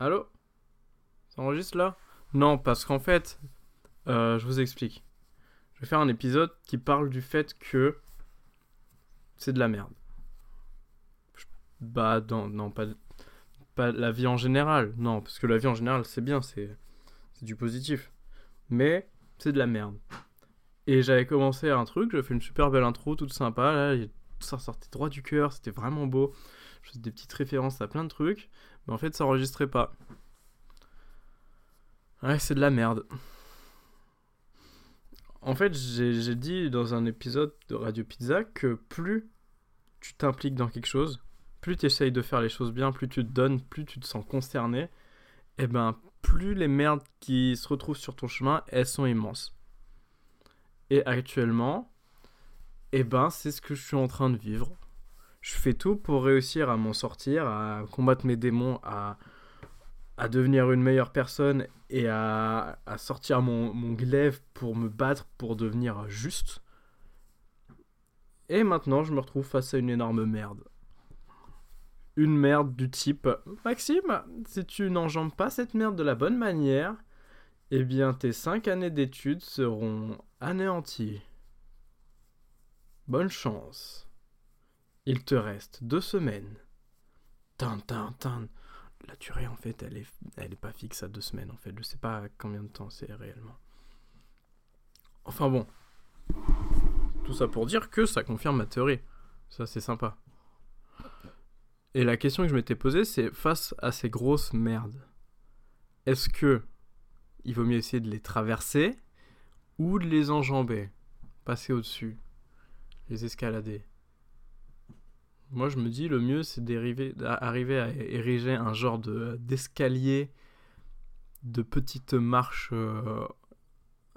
Allô? Ça enregistre là? Non, parce qu'en fait, euh, je vous explique. Je vais faire un épisode qui parle du fait que c'est de la merde. Bah, non, non pas, la vie en général. Non, parce que la vie en général, c'est bien, c'est du positif. Mais c'est de la merde. Et j'avais commencé un truc, j'ai fait une super belle intro, toute sympa. Là, ça sortait droit du cœur, c'était vraiment beau. Je faisais des petites références à plein de trucs. Mais en fait, ça enregistrait pas. Ouais, c'est de la merde. En fait, j'ai dit dans un épisode de Radio Pizza que plus tu t'impliques dans quelque chose, plus tu essayes de faire les choses bien, plus tu te donnes, plus tu te sens concerné, et eh ben plus les merdes qui se retrouvent sur ton chemin, elles sont immenses. Et actuellement, et eh ben c'est ce que je suis en train de vivre je fais tout pour réussir à m'en sortir, à combattre mes démons, à, devenir une meilleure personne et à, à sortir mon, mon, glaive pour me battre, pour devenir juste. Et maintenant, je me retrouve face à une énorme merde. Une merde du type Maxime, si tu n'enjambes pas cette merde de la bonne manière, eh bien tes 5 années d'études seront anéanties. Bonne chance. Il te reste deux semaines. Tin, tin, tin. La durée, en fait, elle est, elle est pas fixe à deux semaines, en fait. Je sais pas combien de temps c'est réellement. Enfin bon. Tout ça pour dire que ça confirme ma théorie. Ça, c'est sympa. Et la question que je m'étais posée, c'est face à ces grosses merdes, est-ce que il vaut mieux essayer de les traverser ou de les enjamber Passer au-dessus Les escalader? Moi, je me dis, le mieux, c'est d'arriver à ériger un genre de d'escalier, de petites marches euh,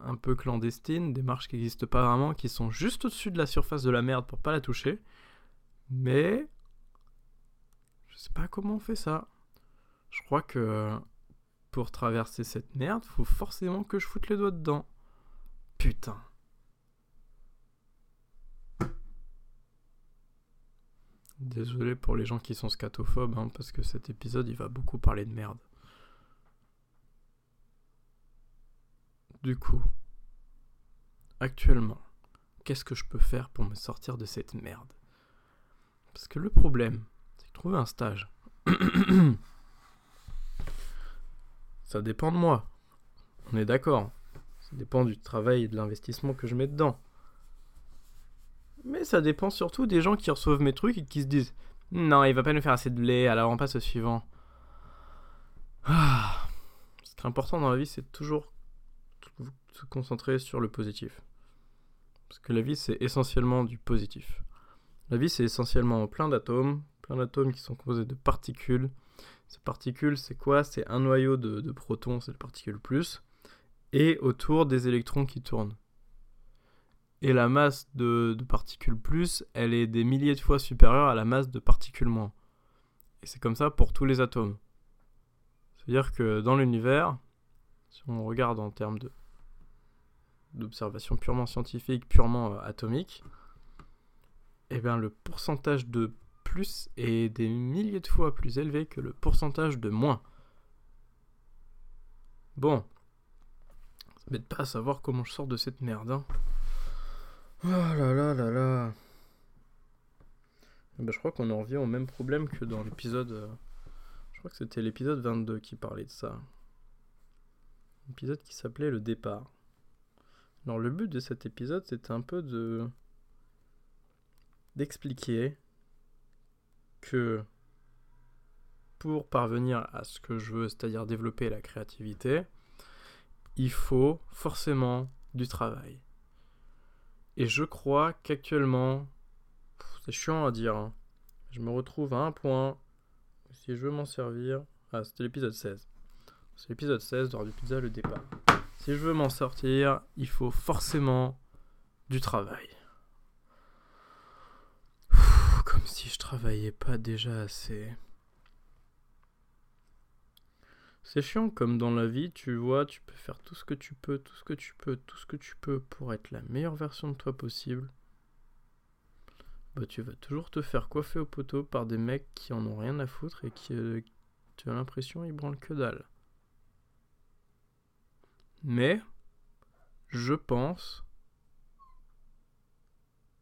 un peu clandestines, des marches qui n'existent pas vraiment, qui sont juste au-dessus de la surface de la merde pour pas la toucher. Mais je sais pas comment on fait ça. Je crois que pour traverser cette merde, faut forcément que je foute les doigts dedans. Putain. Désolé pour les gens qui sont scatophobes, hein, parce que cet épisode il va beaucoup parler de merde. Du coup, actuellement, qu'est-ce que je peux faire pour me sortir de cette merde? Parce que le problème, c'est trouver un stage. Ça dépend de moi. On est d'accord. Ça dépend du travail et de l'investissement que je mets dedans. Mais ça dépend surtout des gens qui reçoivent mes trucs et qui se disent Non, il va pas nous faire assez de blé, alors on passe au suivant. Ah. Ce qui est important dans la vie, c'est toujours se concentrer sur le positif. Parce que la vie, c'est essentiellement du positif. La vie, c'est essentiellement plein d'atomes, plein d'atomes qui sont composés de particules. Ces particules, c'est quoi? C'est un noyau de, protons, c'est le particule plus, et autour des électrons qui tournent et la masse de, particules plus, elle est des milliers de fois supérieure à la masse de particules moins. Et c'est comme ça pour tous les atomes. C'est-à-dire que dans l'univers, si on regarde en termes de d'observation purement scientifique, purement euh, atomique, eh bien le pourcentage de plus est des milliers de fois plus élevé que le pourcentage de moins. Bon, ça m'aide pas à savoir comment je sors de cette merde. Hein. Oh là là là là. Bah, je crois qu'on en revient au même problème que dans l'épisode. Euh, je crois que c'était l'épisode 22 qui parlait de ça. L'épisode qui s'appelait Le départ. Alors, le but de cet épisode, c'était un peu de. d'expliquer que pour parvenir à ce que je veux, c'est-à-dire développer la créativité, il faut forcément du travail. Et je crois qu'actuellement, c'est chiant à dire, hein. je me retrouve à un point, si je veux m'en servir, ah c'était l'épisode 16. C'est l'épisode 16 de Radio Pizza, le départ. Si je veux m'en sortir, il faut forcément du travail. comme si je travaillais pas déjà assez. C'est chiant comme dans la vie, tu vois, tu peux faire tout ce que tu peux, tout ce que tu peux, tout ce que tu peux pour être la meilleure version de toi possible. Bah tu vas toujours te faire coiffer au poteau par des mecs qui en ont rien à foutre et qui, euh, tu as l'impression il branle que dalle. Mais je pense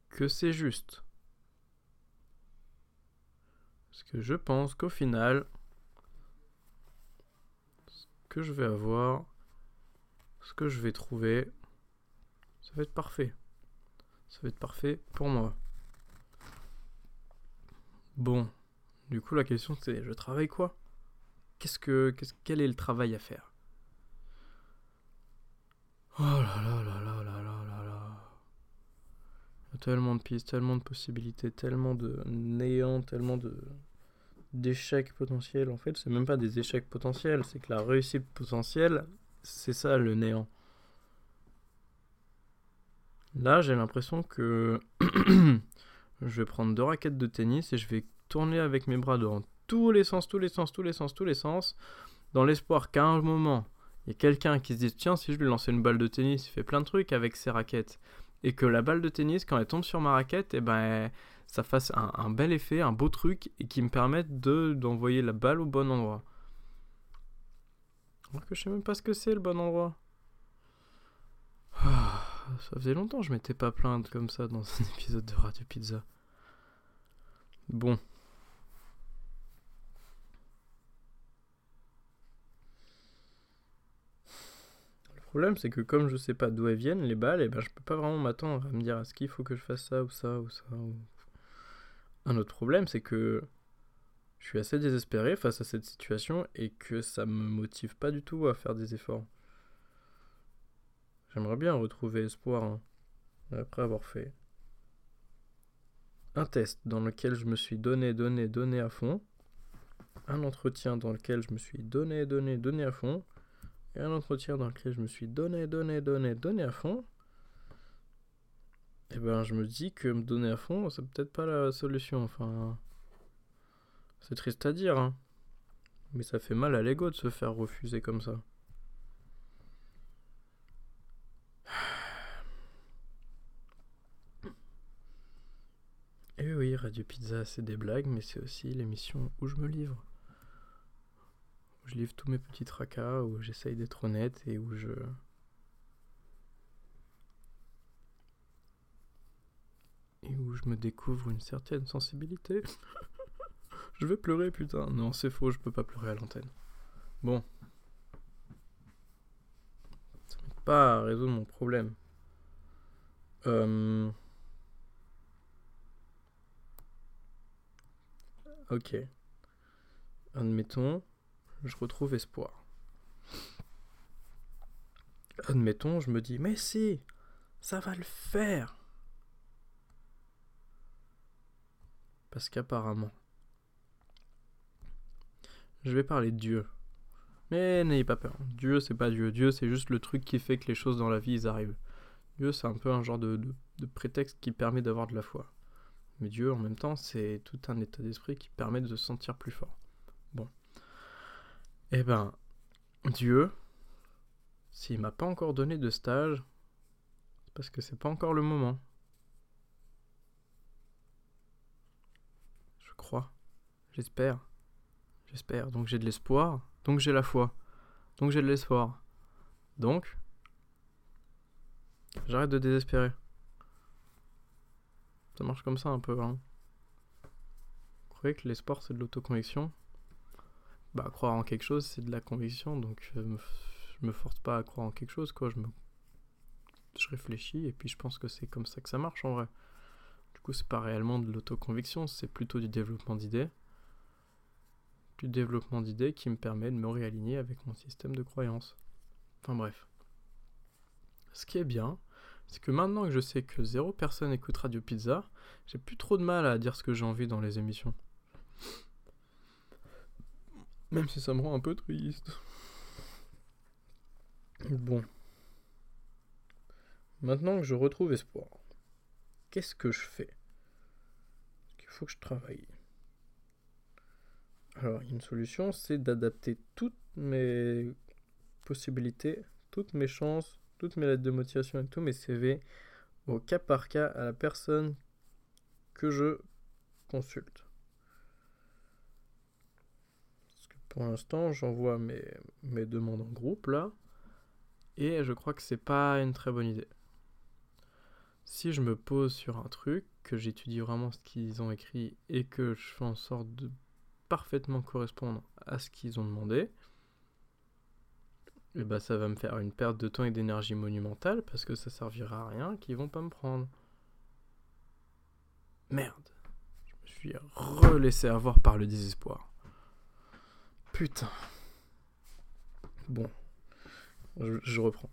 que c'est juste. Parce que je pense qu'au final, que je vais avoir, ce que je vais trouver, ça va être parfait. Ça va être parfait pour moi. Bon, du coup la question c'est je travaille quoi? Qu'est-ce que qu'est-ce quel est le travail à faire? Oh là là là là là là là là. Il y a tellement de pistes, tellement de possibilités, tellement de néant, tellement de d'échecs potentiels. En fait, c'est même pas des échecs potentiels, c'est que la réussite potentielle, c'est ça le néant. Là, j'ai l'impression que je vais prendre deux raquettes de tennis et je vais tourner avec mes bras dans tous les sens, tous les sens, tous les sens, tous les sens, dans l'espoir qu'à un moment, il y ait quelqu'un qui se dise Tiens, si je lui lançais une balle de tennis, il fait plein de trucs avec ses raquettes. Et que la balle de tennis, quand elle tombe sur ma raquette, et eh ben, ça fasse un, bel effet, un beau truc, et qui me permette de, d'envoyer la balle au bon endroit. Je sais même pas ce que c'est le bon endroit. Ah, ça faisait longtemps que je m'étais pas plainte comme ça dans un épisode de Radio Pizza. Bon. Le problème, c'est que comme je sais pas d'où elles viennent, les balles, et eh ben, je peux pas vraiment m'attendre à me dire est-ce qu'il faut que je fasse ça ou ça ou ça. Un autre problème, c'est que je suis assez désespéré face à cette situation et que ça me motive pas du tout à faire des efforts. J'aimerais bien retrouver espoir hein, après avoir fait un test dans lequel je me suis donné, donné, donné à fond, un entretien dans lequel je me suis donné, donné, donné à fond, et un entretien dans lequel je me suis donné, donné, donné, donné à fond, eh ben je me dis que me donner à fond, c'est peut-être pas la solution. Enfin, c'est triste à dire, hein. mais ça fait mal à l'ego de se faire refuser comme ça. Et oui, Radio Pizza, c'est des blagues, mais c'est aussi l'émission où je me livre. Où je livre tous mes petits tracas, où j'essaye d'être honnête et où je. Et où je me découvre une certaine sensibilité. je vais pleurer, putain. Non, c'est faux, je peux pas pleurer à l'antenne. Bon. Ça m'aide pas à résoudre mon problème. Euh. Ok. Admettons, je retrouve espoir. Admettons, je me dis, mais si, ça va le faire. Parce qu'apparemment, je vais parler de Dieu. Mais n'ayez pas peur. Dieu, c'est pas Dieu. Dieu, c'est juste le truc qui fait que les choses dans la vie, ils arrivent. Dieu, c'est un peu un genre de prétexte qui permet d'avoir de la foi. Mais Dieu, en même temps, c'est tout un état d'esprit qui permet de se sentir plus fort. Bon. Eh ben, Dieu, s'il m'a pas encore donné de stage, c'est parce que c'est pas encore le moment. Je crois. J'espère. J'espère. Donc j'ai de l'espoir. Donc j'ai la foi. Donc j'ai de l'espoir. Donc, j'arrête de désespérer. Ça marche comme ça un peu. Hein. Vous croyez que l'espoir c'est de l'autoconviction Bah croire en quelque chose c'est de la conviction, donc je me, me force pas à croire en quelque chose quoi. Je je réfléchis et puis je pense que c'est comme ça que ça marche en vrai. Du coup c'est pas réellement de l'autoconviction, c'est plutôt du développement d'idées. Développement d'idées qui me permet de me réaligner avec mon système de croyance. Enfin bref. Ce qui est bien, c'est que maintenant que je sais que zéro personne écoute Radio Pizza, j'ai plus trop de mal à dire ce que j'ai envie dans les émissions. Même si ça me rend un peu triste. Bon. Maintenant que je retrouve espoir, qu'est-ce que je fais? Il faut que je travaille? Alors, une solution, c'est d'adapter toutes mes possibilités, toutes mes chances, toutes mes lettres de motivation et tous mes CV au cas par cas à la personne que je consulte. Parce que Pour l'instant, j'envoie mes, mes demandes en groupe là. Et je crois que c'est pas une très bonne idée. Si je me pose sur un truc, que j'étudie vraiment ce qu'ils ont écrit et que je fais en sorte de parfaitement correspondre à ce qu'ils ont demandé, et eh bah ben, ça va me faire une perte de temps et d'énergie monumentale parce que ça servira à rien qu'ils vont pas me prendre. Merde. Je me suis relaissé avoir par le désespoir. Putain. Bon. Je, reprends.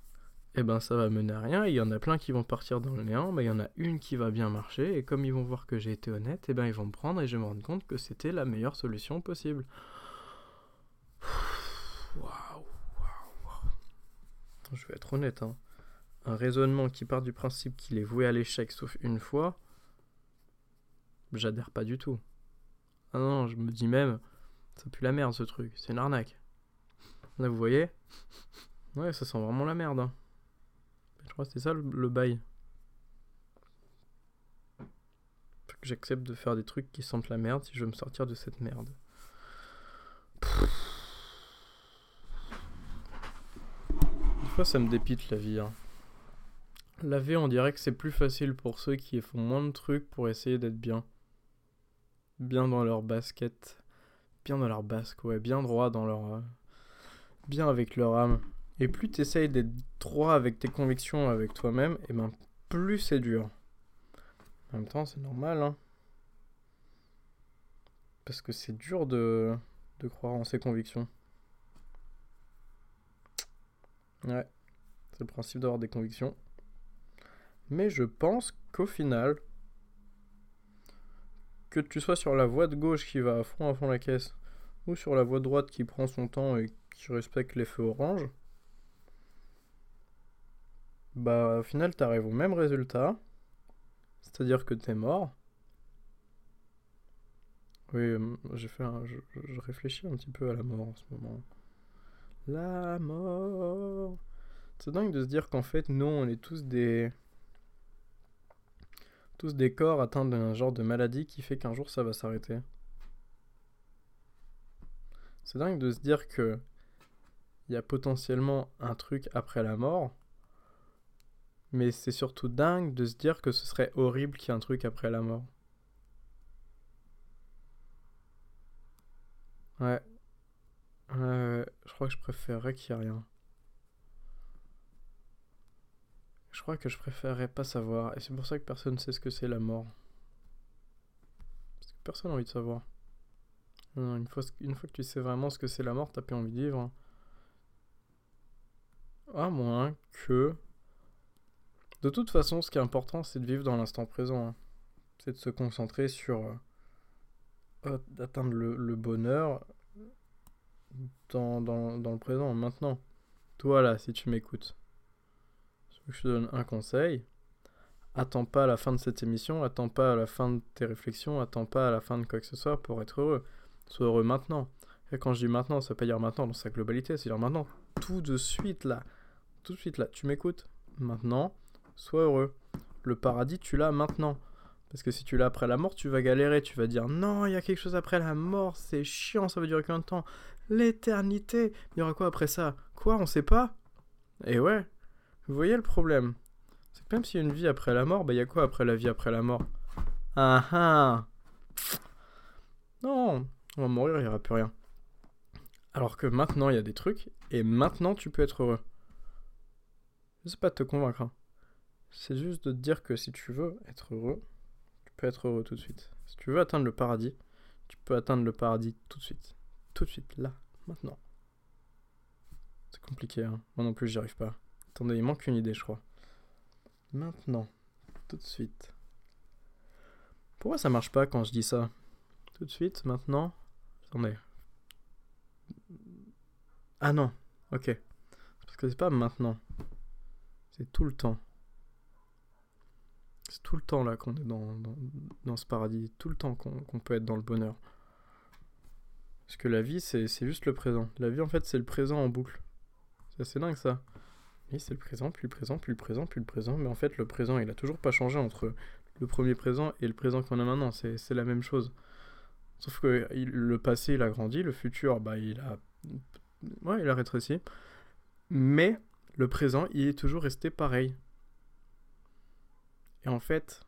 Eh ben ça va mener à rien. Il y en a plein qui vont partir dans le néant, mais il y en a une qui va bien marcher. Et comme ils vont voir que j'ai été honnête, eh ben ils vont me prendre et je vais me rendre compte que c'était la meilleure solution possible. Waouh, waouh, Je vais être honnête, hein. Un raisonnement qui part du principe qu'il est voué à l'échec sauf une fois, j'adhère pas du tout. Ah non, je me dis même, ça pue la merde ce truc, c'est une arnaque. Là, vous voyez? Ouais, ça sent vraiment la merde. Hein. C'est ça le, bail. J'accepte de faire des trucs qui sentent la merde si je veux me sortir de cette merde. Des fois, ça me dépite la vie. Hein. La vie, on dirait que c'est plus facile pour ceux qui font moins de trucs pour essayer d'être bien bien dans leur basket, bien dans leur basque, ouais, bien droit dans leur. Euh, bien avec leur âme. Et plus tu essayes d'être droit avec tes convictions, avec toi-même, et ben plus c'est dur. En même temps, c'est normal, hein. Parce que c'est dur de, de croire en ses convictions. Ouais, c'est le principe d'avoir des convictions. Mais je pense qu'au final, que tu sois sur la voie de gauche qui va à fond à fond la caisse, ou sur la voie droite qui prend son temps et qui respecte les feux orange, bah au final t'arrives au même résultat, c'est-à-dire que t'es mort. Oui, euh, j'ai fait je, je réfléchis un petit peu à la mort en ce moment. La mort. C'est dingue de se dire qu'en fait, nous, on est tous des tous des corps atteints d'un genre de maladie qui fait qu'un jour ça va s'arrêter. C'est dingue de se dire que il y a potentiellement un truc après la mort, mais c'est surtout dingue de se dire que ce serait horrible qu'il y ait un truc après la mort. Ouais. ouais je crois que je préférerais qu'il n'y ait rien. Je crois que je préférerais pas savoir. Et c'est pour ça que personne ne sait ce que c'est la mort. Parce que personne n'a envie de savoir. une, fois, une fois que tu sais vraiment ce que c'est la mort, t'as plus envie de vivre. À moins que. De toute façon, ce qui est important, c'est de vivre dans l'instant présent. Hein. C'est de se concentrer sur. Euh, d'atteindre le, bonheur dans, le présent, maintenant. Toi là, si tu m'écoutes je te donne un conseil. Attends pas à la fin de cette émission, attends pas à la fin de tes réflexions, attends pas à la fin de quoi que ce soit pour être heureux. Sois heureux maintenant. Et quand je dis maintenant, ça pas dire maintenant dans sa globalité, c'est dire maintenant, tout de suite là. Tout de suite là. Tu m'écoutes? Maintenant, sois heureux. Le paradis, tu l'as maintenant. Parce que si tu l'as après la mort, tu vas galérer, tu vas dire non, il y a quelque chose après la mort, c'est chiant, ça veut durer combien de temps? L'éternité Il y aura quoi après ça? Quoi? On sait pas Et ouais, vous voyez le problème? C'est que même s'il y a une vie après la mort, bah il y a quoi après la vie après la mort? Ah ah Non On va mourir, il n'y aura plus rien. Alors que maintenant, il y a des trucs, et maintenant, tu peux être heureux. Je sais pas te convaincre. Hein. C'est juste de te dire que si tu veux être heureux, tu peux être heureux tout de suite. Si tu veux atteindre le paradis, tu peux atteindre le paradis tout de suite. Tout de suite, là, maintenant. C'est compliqué, hein. Moi non plus, j'y arrive pas. Attendez, il manque une idée, je crois. Maintenant, tout de suite. Pourquoi ça marche pas quand je dis ça? Tout de suite, maintenant Attendez. Ah non, ok. Parce que c'est pas maintenant. C'est tout le temps. Tout le temps là qu'on est dans, dans, ce paradis. Tout le temps qu'on peut être dans le bonheur. Parce que la vie, c'est juste le présent. La vie, en fait, c'est le présent en boucle. C'est assez dingue ça. Oui, c'est le présent, puis le présent, puis le présent, puis le présent. Mais en fait, le présent, il a toujours pas changé entre le premier présent et le présent qu'on a maintenant. C'est la même chose. Sauf que le passé, il a grandi, le futur, bah, il a. Ouais, il a rétréci. Mais le présent, il est toujours resté pareil. Et en fait,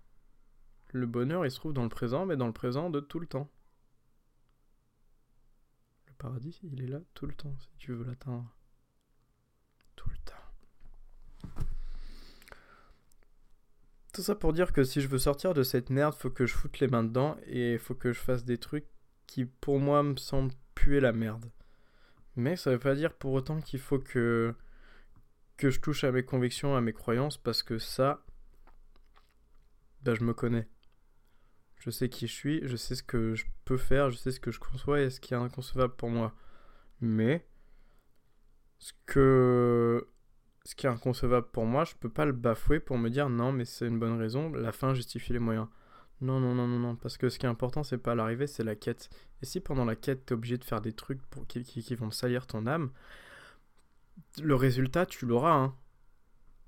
le bonheur, il se trouve dans le présent, mais dans le présent de tout le temps. Le paradis, il est là tout le temps, si tu veux l'atteindre. Tout le temps. Tout ça pour dire que si je veux sortir de cette merde, faut que je foute les mains dedans et faut que je fasse des trucs qui pour moi me semblent puer la merde. Mais ça veut pas dire pour autant qu'il faut que que je touche à mes convictions, à mes croyances parce que ça ben je me connais. Je sais qui je suis, je sais ce que je peux faire, je sais ce que je conçois et ce qui est inconcevable pour moi. Mais ce que ce qui est inconcevable pour moi, je peux pas le bafouer pour me dire non, mais c'est une bonne raison, la fin justifie les moyens. Non, non, non, non, non, parce que ce qui est important, c'est pas l'arrivée, c'est la quête. Et si pendant la quête, t'es obligé de faire des trucs pour, qui, qui, vont salir ton âme, le résultat, tu l'auras, hein.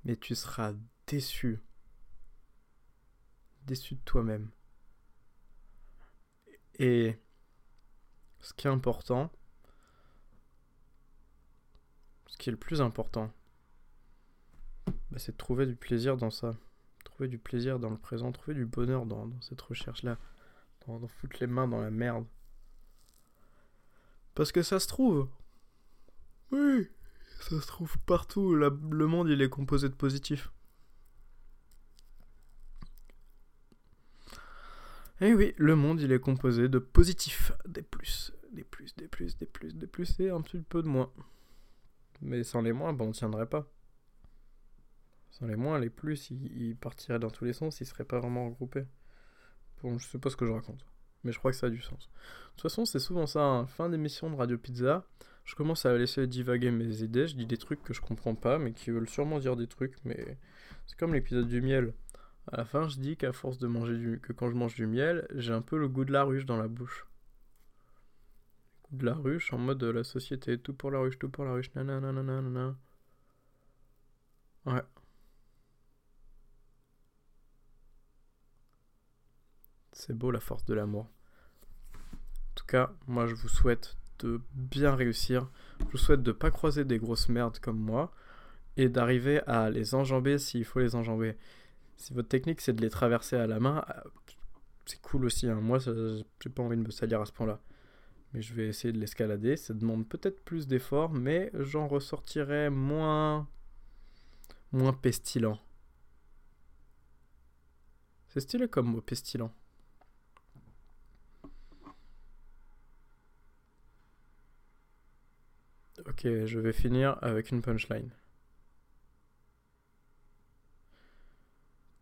Mais tu seras déçu. Déçu de toi-même. Et ce qui est important, ce qui est le plus important, bah, c'est de trouver du plaisir dans ça. Trouver du plaisir dans le présent, trouver du bonheur dans, cette recherche-là. Dans, dans, foutre les mains dans la merde. Parce que ça se trouve. Oui, ça se trouve partout. le monde, il est composé de positifs. Et eh oui, le monde, il est composé de positifs. Des plus, des plus, des plus, des plus, des plus et un petit peu de moins. Mais sans les moins, bon, on tiendrait pas. Sans les moins, les plus, ils, partiraient dans tous les sens, ils seraient pas vraiment regroupés. Bon, je sais pas ce que je raconte, mais je crois que ça a du sens. De toute façon, c'est souvent ça, hein. fin d'émission de Radio Pizza, je commence à laisser divaguer mes idées, je dis des trucs que je comprends pas, mais qui veulent sûrement dire des trucs, mais c'est comme l'épisode du miel. À la fin, je dis qu'à force de manger du... que quand je mange du miel, j'ai un peu le goût de la ruche dans la bouche. Le goût de la ruche en mode la société, tout pour la ruche, tout pour la ruche, nanana. Ouais. C'est beau la force de l'amour. En tout cas, moi je vous souhaite de bien réussir. Je vous souhaite de pas croiser des grosses merdes comme moi et d'arriver à les enjamber s'il faut les enjamber. Si votre technique c'est de les traverser à la main, euh, c'est cool aussi. Hein. Moi, j'ai pas envie de me salir à ce point-là. Mais je vais essayer de l'escalader. Ça demande peut-être plus d'efforts, mais j'en ressortirai moins. moins pestilent. C'est stylé comme mot pestilent. Ok, je vais finir avec une punchline.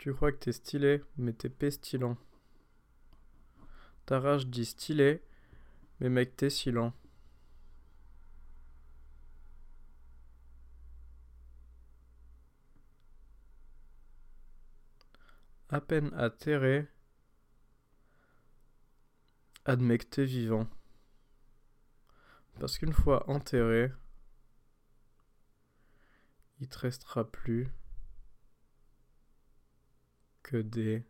Tu crois que t'es stylé, mais t'es pestilent. Ta rage dit stylé, mais mec t'es silent. À peine atterré, admets que t'es vivant. Parce qu'une fois enterré, il te restera plus que des...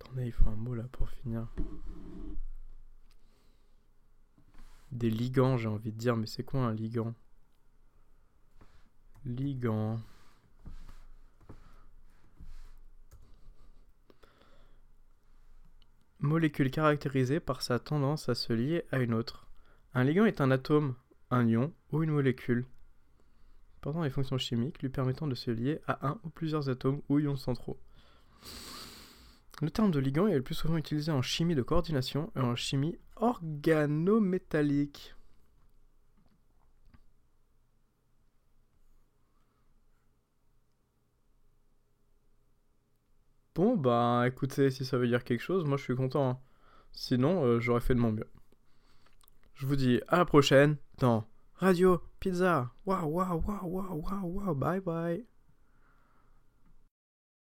Attendez, il faut un mot là pour finir. Des ligands, j'ai envie de dire, mais c'est quoi un ligand? Ligand. Molécule caractérisée par sa tendance à se lier à une autre. Un ligand est un atome, un ion ou une molécule portant des fonctions chimiques lui permettant de se lier à un ou plusieurs atomes ou ions centraux. Le terme de ligand est le plus souvent utilisé en chimie de coordination et en chimie organométallique. Bon, bah écoutez, si ça veut dire quelque chose, moi je suis content. Hein. Sinon, euh, j'aurais fait de mon mieux. Je vous dis à la prochaine dans Radio Pizza. Waouh, waouh, waouh, waouh, waouh, waouh, bye bye.